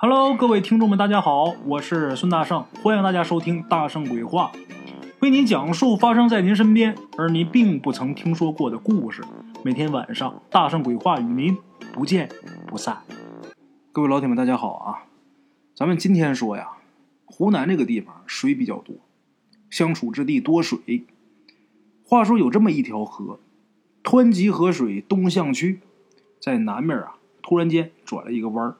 Hello，各位听众们，大家好，我是孙大圣，欢迎大家收听《大圣鬼话》，为您讲述发生在您身边而您并不曾听说过的故事。每天晚上，《大圣鬼话》与您不见不散。各位老铁们，大家好啊！咱们今天说呀，湖南这个地方水比较多，相处之地多水。话说有这么一条河，湍急河水东向去，在南面啊，突然间转了一个弯儿。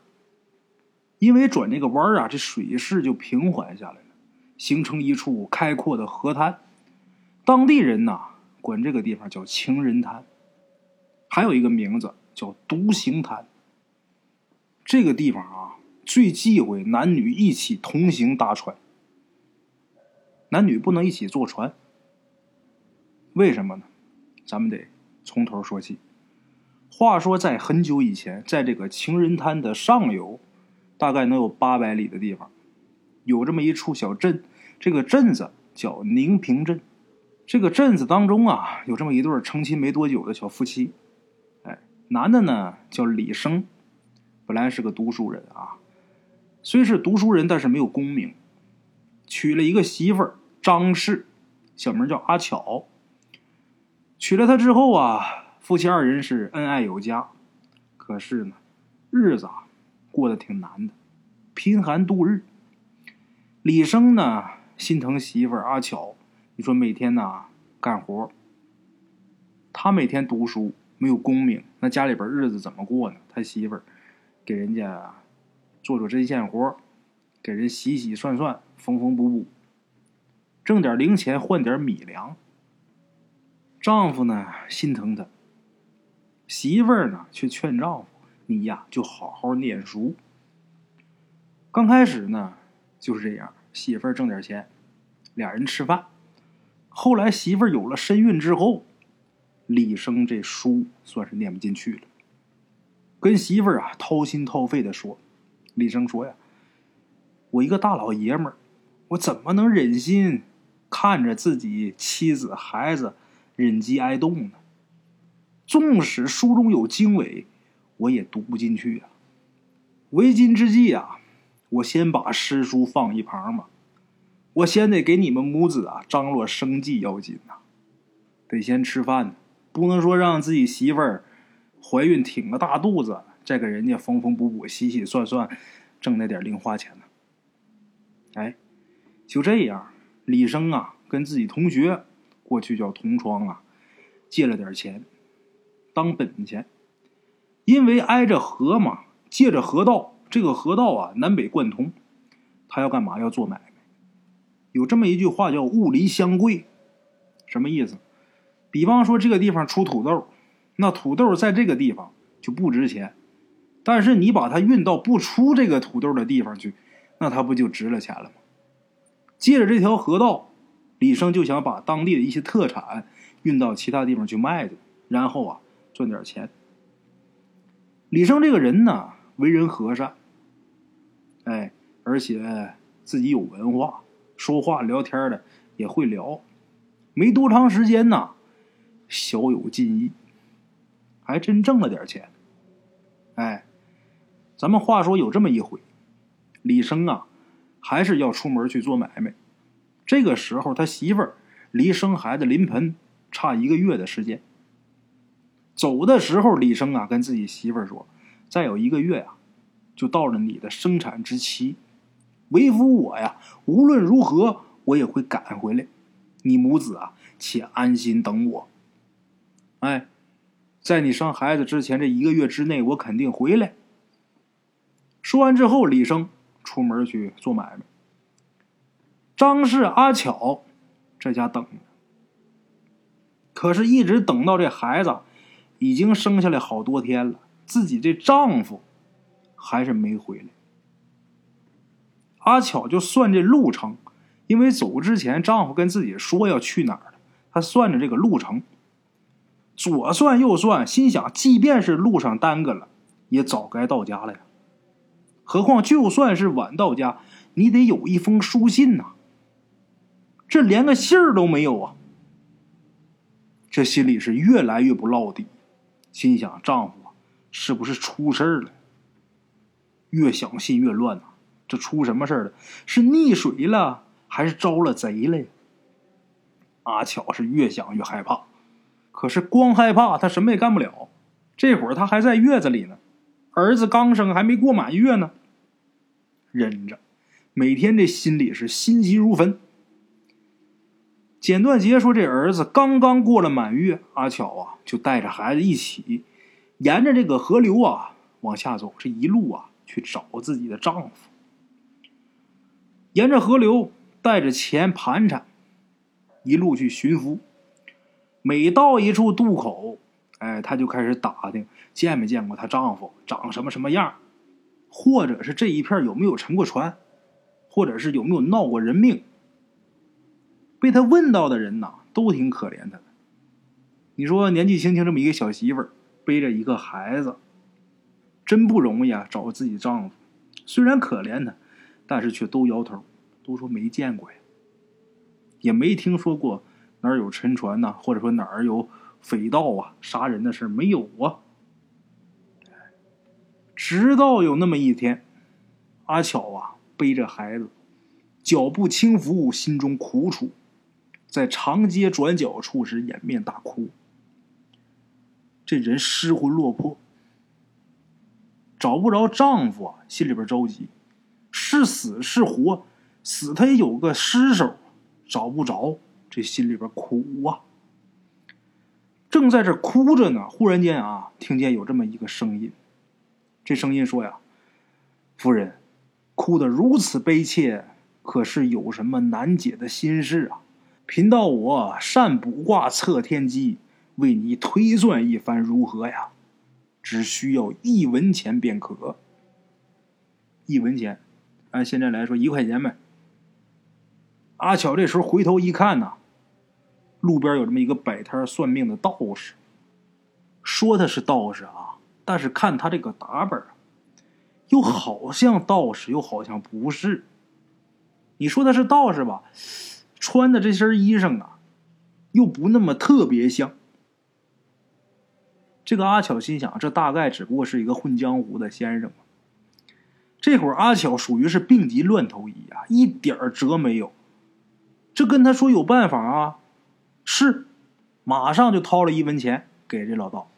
因为转这个弯儿啊，这水势就平缓下来了，形成一处开阔的河滩。当地人呐，管这个地方叫情人滩，还有一个名字叫独行滩。这个地方啊，最忌讳男女一起同行搭船，男女不能一起坐船。为什么呢？咱们得从头说起。话说在很久以前，在这个情人滩的上游。大概能有八百里的地方，有这么一处小镇，这个镇子叫宁平镇。这个镇子当中啊，有这么一对成亲没多久的小夫妻。哎，男的呢叫李生，本来是个读书人啊，虽是读书人，但是没有功名，娶了一个媳妇儿张氏，小名叫阿巧。娶了她之后啊，夫妻二人是恩爱有加。可是呢，日子啊。过得挺难的，贫寒度日。李生呢，心疼媳妇儿阿巧，你说每天呢干活，他每天读书，没有功名，那家里边日子怎么过呢？他媳妇儿给人家做做针线活，给人洗洗涮涮，缝缝补补，挣点零钱换点米粮。丈夫呢心疼她，媳妇儿呢却劝丈夫。你呀，就好好念书。刚开始呢，就是这样，媳妇儿挣点钱，俩人吃饭。后来媳妇儿有了身孕之后，李生这书算是念不进去了，跟媳妇儿啊掏心掏肺的说。李生说呀：“我一个大老爷们，我怎么能忍心看着自己妻子孩子忍饥挨冻呢？纵使书中有经纬。”我也读不进去啊！为今之计啊，我先把诗书放一旁吧。我先得给你们母子啊张罗生计要紧呐，得先吃饭呢，不能说让自己媳妇儿怀孕挺个大肚子，再给人家缝缝补补、洗洗涮涮，挣那点零花钱呢。哎，就这样，李生啊跟自己同学，过去叫同窗啊，借了点钱当本钱。因为挨着河嘛，借着河道，这个河道啊南北贯通，他要干嘛？要做买卖。有这么一句话叫“物离相贵”，什么意思？比方说这个地方出土豆，那土豆在这个地方就不值钱，但是你把它运到不出这个土豆的地方去，那它不就值了钱了吗？借着这条河道，李生就想把当地的一些特产运到其他地方去卖去，然后啊赚点钱。李生这个人呢，为人和善，哎，而且自己有文化，说话聊天的也会聊。没多长时间呢，小有进益，还真挣了点钱。哎，咱们话说有这么一回，李生啊，还是要出门去做买卖。这个时候，他媳妇儿离生孩子临盆差一个月的时间。走的时候，李生啊跟自己媳妇儿说：“再有一个月呀，就到了你的生产之期。为夫我呀，无论如何我也会赶回来。你母子啊，且安心等我。哎，在你生孩子之前这一个月之内，我肯定回来。”说完之后，李生出门去做买卖。张氏、阿巧在家等着，可是，一直等到这孩子。已经生下来好多天了，自己这丈夫还是没回来。阿巧就算这路程，因为走之前丈夫跟自己说要去哪儿她算着这个路程，左算右算，心想，即便是路上耽搁了，也早该到家了呀。何况就算是晚到家，你得有一封书信呐。这连个信儿都没有啊，这心里是越来越不落地。心想：丈夫是不是出事儿了？越想心越乱呐，这出什么事了？是溺水了，还是招了贼了呀？阿巧是越想越害怕，可是光害怕他什么也干不了。这会儿他还在月子里呢，儿子刚生还没过满月呢，忍着，每天这心里是心急如焚。简断杰说：“这儿子刚刚过了满月，阿巧啊就带着孩子一起，沿着这个河流啊往下走，这一路啊去找自己的丈夫。沿着河流带着钱盘缠，一路去寻夫。每到一处渡口，哎，她就开始打听见没见过她丈夫，长什么什么样，或者是这一片有没有沉过船，或者是有没有闹过人命。”被他问到的人呐，都挺可怜他的。你说年纪轻轻这么一个小媳妇儿，背着一个孩子，真不容易啊！找自己丈夫，虽然可怜他，但是却都摇头，都说没见过呀，也没听说过哪儿有沉船呐，或者说哪儿有匪盗啊杀人的事没有啊。直到有那么一天，阿巧啊背着孩子，脚步轻浮，心中苦楚。在长街转角处时，掩面大哭。这人失魂落魄，找不着丈夫啊，心里边着急，是死是活，死他也有个尸首，找不着，这心里边苦啊。正在这哭着呢，忽然间啊，听见有这么一个声音，这声音说呀：“夫人，哭得如此悲切，可是有什么难解的心事啊？”贫道我善卜卦测天机，为你推算一番如何呀？只需要一文钱便可。一文钱，按现在来说一块钱呗。阿巧这时候回头一看呐，路边有这么一个摆摊算命的道士。说他是道士啊，但是看他这个打扮，又好像道士，又好像不是。你说他是道士吧？穿的这身衣裳啊，又不那么特别像。这个阿巧心想，这大概只不过是一个混江湖的先生吧。这会儿阿巧属于是病急乱投医啊，一点儿辙没有。这跟他说有办法啊，是，马上就掏了一文钱给这老道。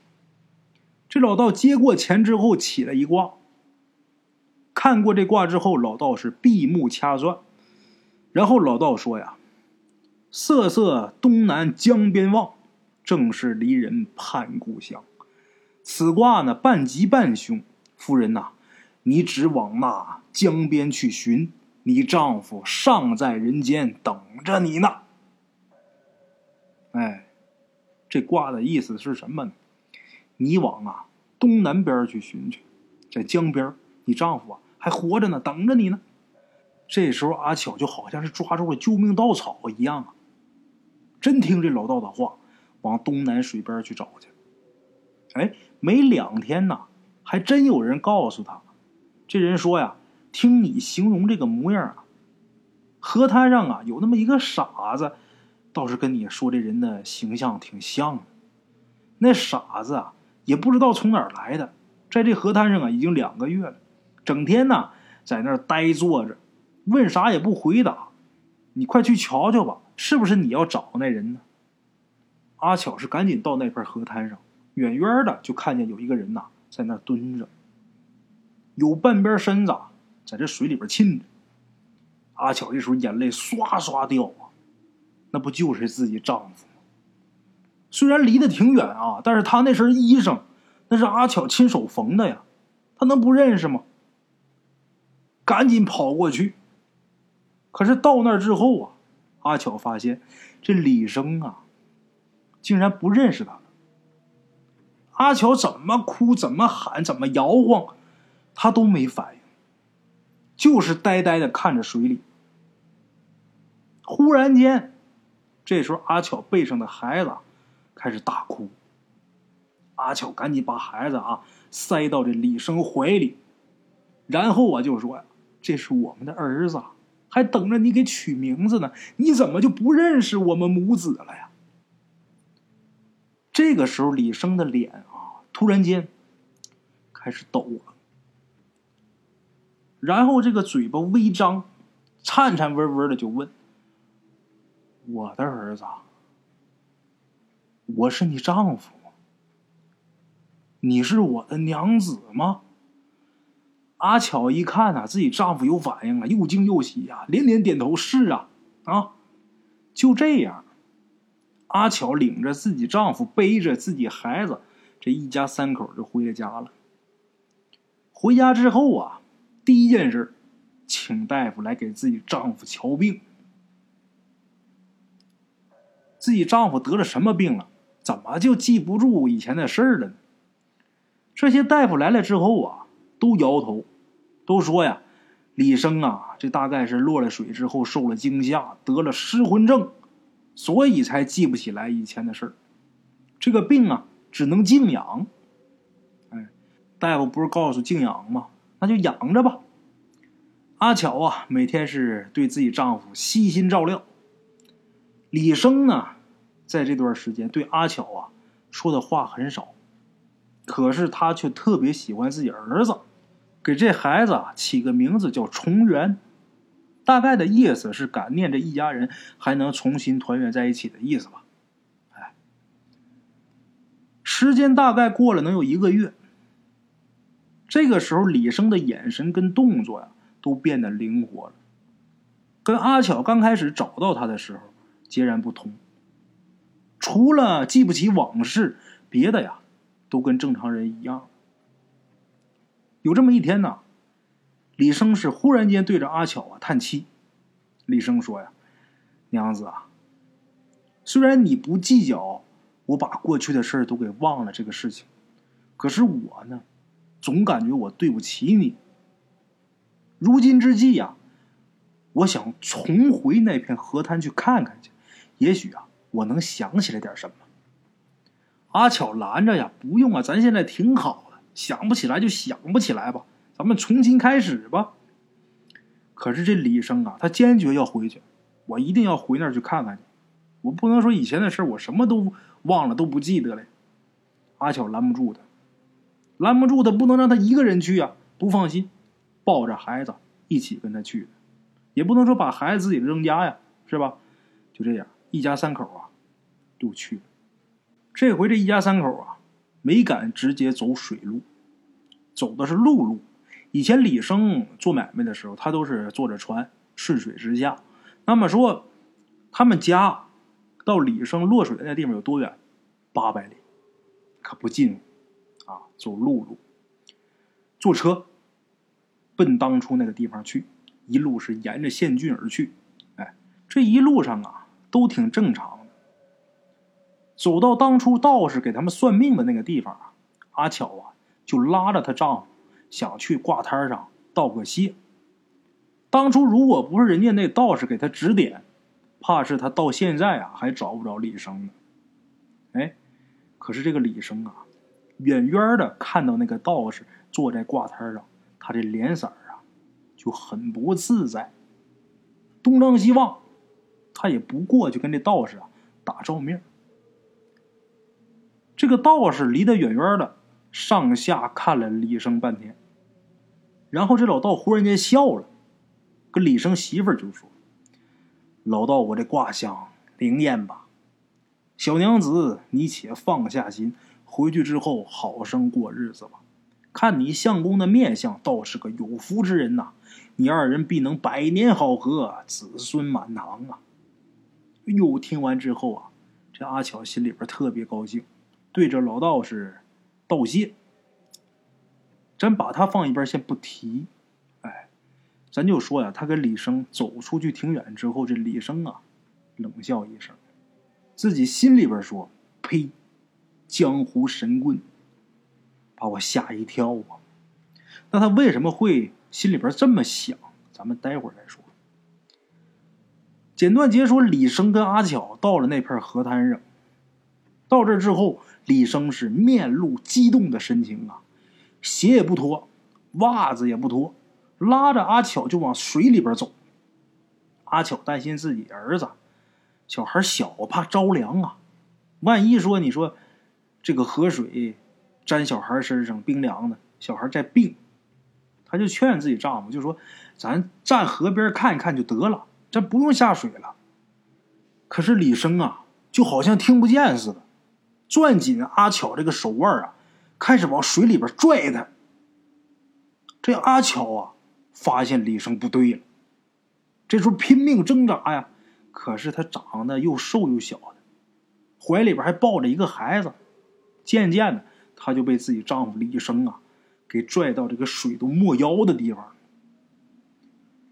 这老道接过钱之后，起了一卦。看过这卦之后，老道是闭目掐算，然后老道说呀。瑟瑟东南江边望，正是离人盼故乡。此卦呢，半吉半凶。夫人呐，你只往那江边去寻，你丈夫尚在人间等着你呢。哎，这卦的意思是什么呢？你往啊东南边去寻去，在江边，你丈夫啊还活着呢，等着你呢。这时候阿巧就好像是抓住了救命稻草一样啊。真听这老道的话，往东南水边去找去。哎，没两天呐，还真有人告诉他，这人说呀，听你形容这个模样啊，河滩上啊有那么一个傻子，倒是跟你说这人的形象挺像的。那傻子啊，也不知道从哪儿来的，在这河滩上啊已经两个月了，整天呢在那儿呆坐着，问啥也不回答。你快去瞧瞧吧。是不是你要找那人呢？阿巧是赶紧到那片河滩上，远远的就看见有一个人呐，在那蹲着，有半边身子在这水里边浸着。阿巧这时候眼泪刷刷掉啊，那不就是自己丈夫吗？虽然离得挺远啊，但是他那身衣裳，那是阿巧亲手缝的呀，他能不认识吗？赶紧跑过去，可是到那之后啊。阿巧发现，这李生啊，竟然不认识他了。阿巧怎么哭、怎么喊、怎么摇晃，他都没反应，就是呆呆的看着水里。忽然间，这时候阿巧背上的孩子开始大哭。阿巧赶紧把孩子啊塞到这李生怀里，然后我就说呀：“这是我们的儿子。”还等着你给取名字呢，你怎么就不认识我们母子了呀？这个时候，李生的脸，突然间开始抖了。然后这个嘴巴微张，颤颤巍巍的就问：“我的儿子，我是你丈夫吗？你是我的娘子吗？”阿巧一看呐，自己丈夫有反应了，又惊又喜呀，连连点头：“是啊，啊！”就这样，阿巧领着自己丈夫，背着自己孩子，这一家三口就回了家了。回家之后啊，第一件事，请大夫来给自己丈夫瞧病。自己丈夫得了什么病了？怎么就记不住以前的事儿了呢？这些大夫来了之后啊，都摇头，都说呀，李生啊，这大概是落了水之后受了惊吓，得了失魂症，所以才记不起来以前的事儿。这个病啊，只能静养。哎，大夫不是告诉静养吗？那就养着吧。阿巧啊，每天是对自己丈夫悉心照料。李生呢，在这段时间对阿巧啊说的话很少，可是他却特别喜欢自己儿子，给这孩子啊起个名字叫重圆，大概的意思是感念这一家人还能重新团圆在一起的意思吧。哎，时间大概过了能有一个月，这个时候李生的眼神跟动作呀都变得灵活了，跟阿巧刚开始找到他的时候。截然不同，除了记不起往事，别的呀，都跟正常人一样。有这么一天呢，李生是忽然间对着阿巧啊叹气。李生说呀：“娘子啊，虽然你不计较我把过去的事都给忘了这个事情，可是我呢，总感觉我对不起你。如今之计呀，我想重回那片河滩去看看去。”也许啊，我能想起来点什么。阿巧拦着呀，不用啊，咱现在挺好的，想不起来就想不起来吧，咱们重新开始吧。可是这李生啊，他坚决要回去，我一定要回那儿去看看去，我不能说以前的事我什么都忘了，都不记得了。阿巧拦不住他，拦不住他，不能让他一个人去呀，不放心，抱着孩子一起跟他去，也不能说把孩子自己扔家呀，是吧？就这样。一家三口啊，都去了。这回这一家三口啊，没敢直接走水路，走的是陆路。以前李生做买卖的时候，他都是坐着船顺水直下。那么说，他们家到李生落水的那地方有多远？八百里，可不近啊！走陆路，坐车奔当初那个地方去，一路是沿着县郡而去。哎，这一路上啊。都挺正常的。走到当初道士给他们算命的那个地方啊，阿巧啊就拉着她丈夫想去挂摊上道个谢。当初如果不是人家那道士给他指点，怕是他到现在啊还找不着李生呢。哎，可是这个李生啊，远远的看到那个道士坐在挂摊上，他这脸色啊就很不自在，东张西望。他也不过去跟这道士啊打照面。这个道士离得远远的，上下看了李生半天，然后这老道忽然间笑了，跟李生媳妇就说：“老道，我这卦象灵验吧？小娘子，你且放下心，回去之后好生过日子吧。看你相公的面相，倒是个有福之人呐，你二人必能百年好合，子孙满堂啊！”哎呦，听完之后啊，这阿巧心里边特别高兴，对着老道士道谢。咱把他放一边，先不提。咱就说呀，他跟李生走出去挺远之后，这李生啊，冷笑一声，自己心里边说：“呸，江湖神棍，把我吓一跳啊！”那他为什么会心里边这么想？咱们待会儿再说。简短截说：李生跟阿巧到了那片河滩上。到这之后，李生是面露激动的神情啊，鞋也不脱，袜子也不脱，拉着阿巧就往水里边走。阿巧担心自己儿子，小孩小，怕着凉啊。万一说你说这个河水沾小孩身上冰凉的，小孩再病，他就劝自己丈夫，就说：“咱站河边看一看就得了，咱不用下水了。”可是李生啊，就好像听不见似的，攥紧阿巧这个手腕啊，开始往水里边拽她。这阿巧啊，发现李生不对了，这时候拼命挣扎呀，可是她长得又瘦又小的，怀里边还抱着一个孩子，渐渐的，她就被自己丈夫李生啊，给拽到这个水都没腰的地方。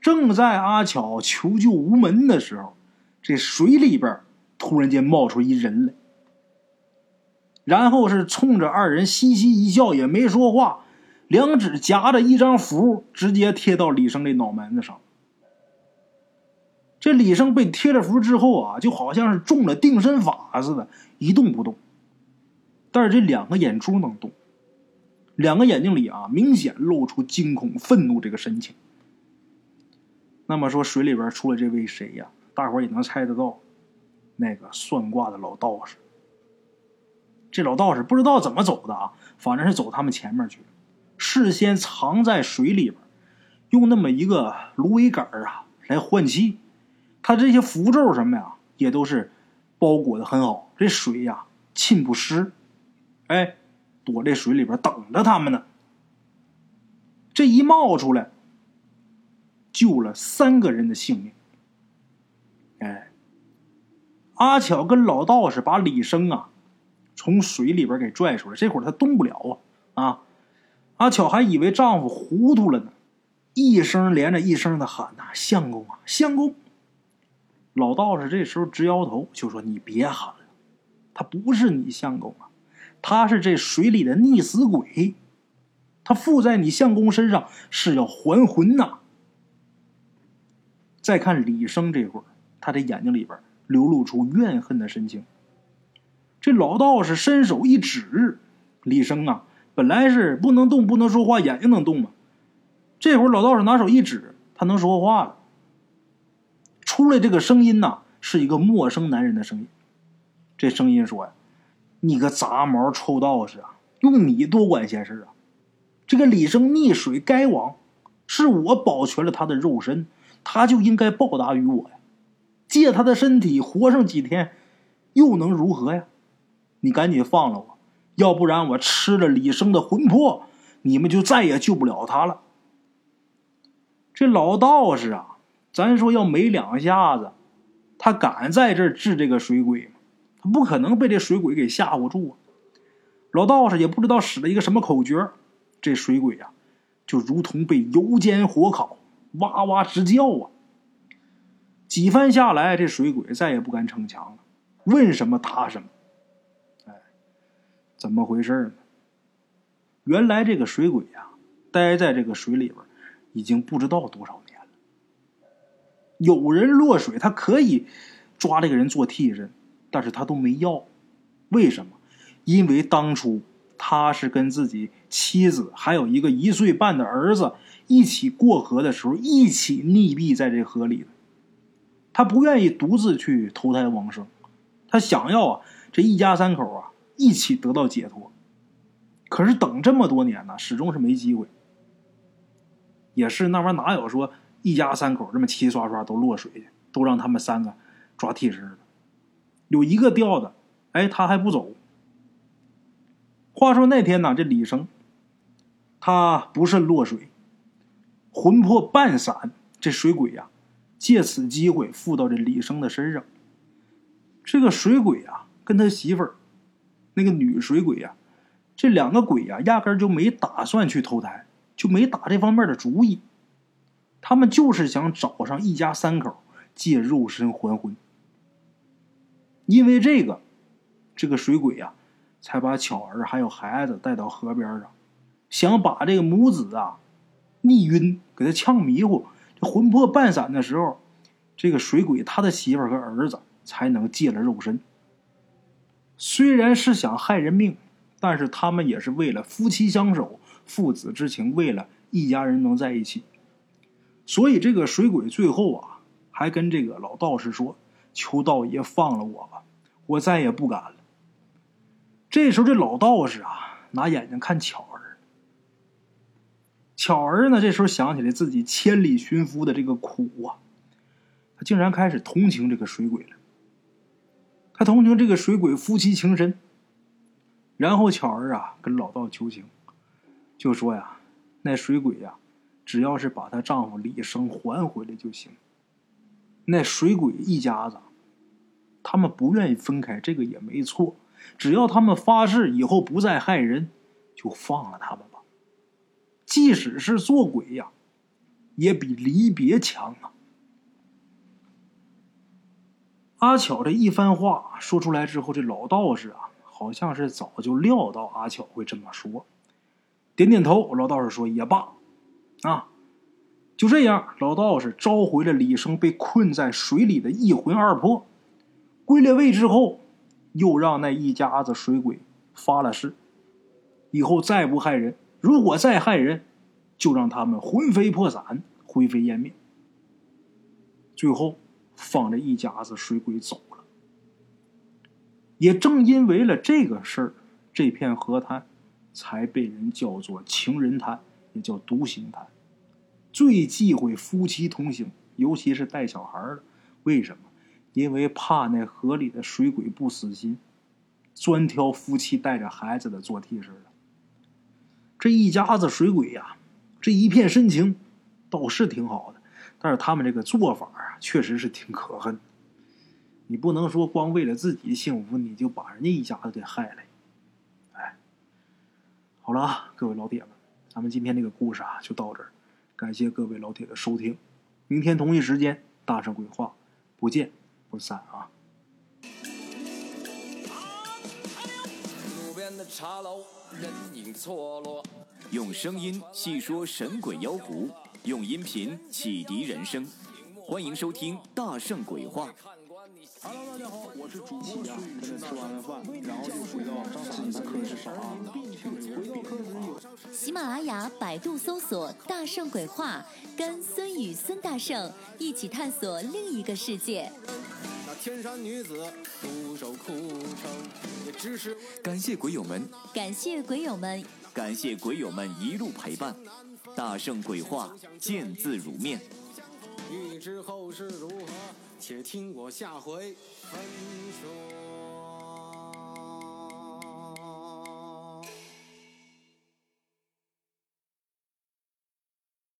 正在阿巧求救无门的时候，这水里边突然间冒出一人来，然后是冲着二人嘻嘻一笑，也没说话。两指夹着一张符，直接贴到李生的脑门子上。这李生被贴了符之后啊，就好像是中了定身法似的，一动不动。但是这两个眼珠能动，两个眼睛里啊，明显露出惊恐、愤怒这个神情。那么说，水里边出了这位谁呀？大伙也能猜得到，那个算卦的老道士。这老道士不知道怎么走的啊，反正是走他们前面去了。事先藏在水里边，用那么一个芦苇杆啊来换气。他这些符咒什么呀，也都是包裹的很好，这水呀浸不湿。哎，躲这水里边等着他们呢。这一冒出来，救了三个人的性命。哎，阿巧跟老道士把李生啊从水里边给拽出来，这会儿他动不了啊啊。阿巧还以为丈夫糊涂了呢，一声连着一声的喊呐：“相公啊，相公！”老道士这时候直摇头，就说：“你别喊了，他不是你相公啊，他是这水里的溺死鬼，他附在你相公身上是要还魂呐。”再看李生这会儿，他的眼睛里边流露出怨恨的神情。这老道士伸手一指，李生啊。本来是不能动、不能说话，眼睛能动吗？这会儿老道士拿手一指，他能说话了。出来这个声音呐，是一个陌生男人的声音。这声音说：“呀，你个杂毛臭道士啊，用你多管闲事啊！这个李生溺水该亡，是我保全了他的肉身，他就应该报答于我呀。借他的身体活上几天，又能如何呀？你赶紧放了我。”要不然我吃了李生的魂魄，你们就再也救不了他了。这老道士啊，咱说要没两下子，他敢在这治这个水鬼吗？他不可能被这水鬼给吓唬住啊！老道士也不知道使了一个什么口诀，这水鬼啊，就如同被油煎火烤，哇哇直叫啊！几番下来，这水鬼再也不敢逞强了，问什么答什么。怎么回事呢？原来这个水鬼呀，待在这个水里边已经不知道多少年了。有人落水，他可以抓这个人做替身，但是他都没要。为什么？因为当初他是跟自己妻子还有一个一岁半的儿子一起过河的时候，一起溺毙在这河里的。他不愿意独自去投胎往生，他想要啊，这一家三口啊。一起得到解脱，可是等这么多年呢，始终是没机会。也是那玩意哪有说一家三口这么齐刷刷都落水，都让他们三个抓替身的，有一个掉的，哎，他还不走。话说那天呢，这李生他不慎落水，魂魄半散，这水鬼呀，借此机会附到这李生的身上。这个水鬼啊，跟他媳妇儿。那个女水鬼呀，这两个鬼呀，压根就没打算去投胎，就没打这方面的主意。他们就是想找上一家三口，借肉身还魂。因为这个，这个水鬼呀，才把巧儿还有孩子带到河边上，想把这个母子啊溺晕，给他呛迷糊，这魂魄半散的时候，这个水鬼他的媳妇和儿子才能借了肉身。虽然是想害人命，但是他们也是为了夫妻相守、父子之情，为了一家人能在一起。所以这个水鬼最后啊，还跟这个老道士说：“求道爷放了我吧，我再也不敢了。”这时候这老道士啊，拿眼睛看巧儿，巧儿呢，这时候想起来自己千里寻夫的这个苦啊，他竟然开始同情这个水鬼了。他同情这个水鬼夫妻情深。然后巧儿啊跟老道求情，就说呀，那水鬼呀，只要是把她丈夫李生还回来就行。那水鬼一家子，他们不愿意分开，这个也没错。只要他们发誓以后不再害人，就放了他们吧。即使是做鬼呀，也比离别强啊。阿巧这一番话说出来之后，这老道士啊。好像是早就料到阿巧会这么说，点点头。老道士说：“也罢，啊，就这样。”老道士召回了李生被困在水里的一魂二魄，归了位之后，又让那一家子水鬼发了誓，以后再不害人。如果再害人，就让他们魂飞魄散，灰飞烟灭。最后，放着一家子水鬼走了。也正因为了这个事儿，这片河滩才被人叫做情人滩，也叫独行滩。最忌讳夫妻同行，尤其是带小孩的。为什么？因为怕那河里的水鬼不死心，专挑夫妻带着孩子的做替身的。这一家子水鬼呀，这一片深情倒是挺好的，但是他们这个做法啊，确实是挺可恨。你不能说光为了自己幸福，你就把人家一家子给害了。哎，好了啊，各位老铁们，咱们今天这个故事啊就到这儿，感谢各位老铁的收听，明天同一时间大圣鬼话，不见不散啊！的茶楼，人影错落用声音细说神鬼妖狐，用音频启迪人生，欢迎收听大圣鬼话。Hello，大家好，我是主播孙宇。吃完了饭，然后就回到自己的课室上啊。喜马拉雅、百度搜索“大圣鬼话”，跟孙宇、孙大圣一起探索另一个世界。那天山女子独守空城，也只是感谢鬼友们，感谢鬼友们，感谢鬼友们一路陪伴。大圣鬼话，见字如面。欲知后事如何？且听我下回分说。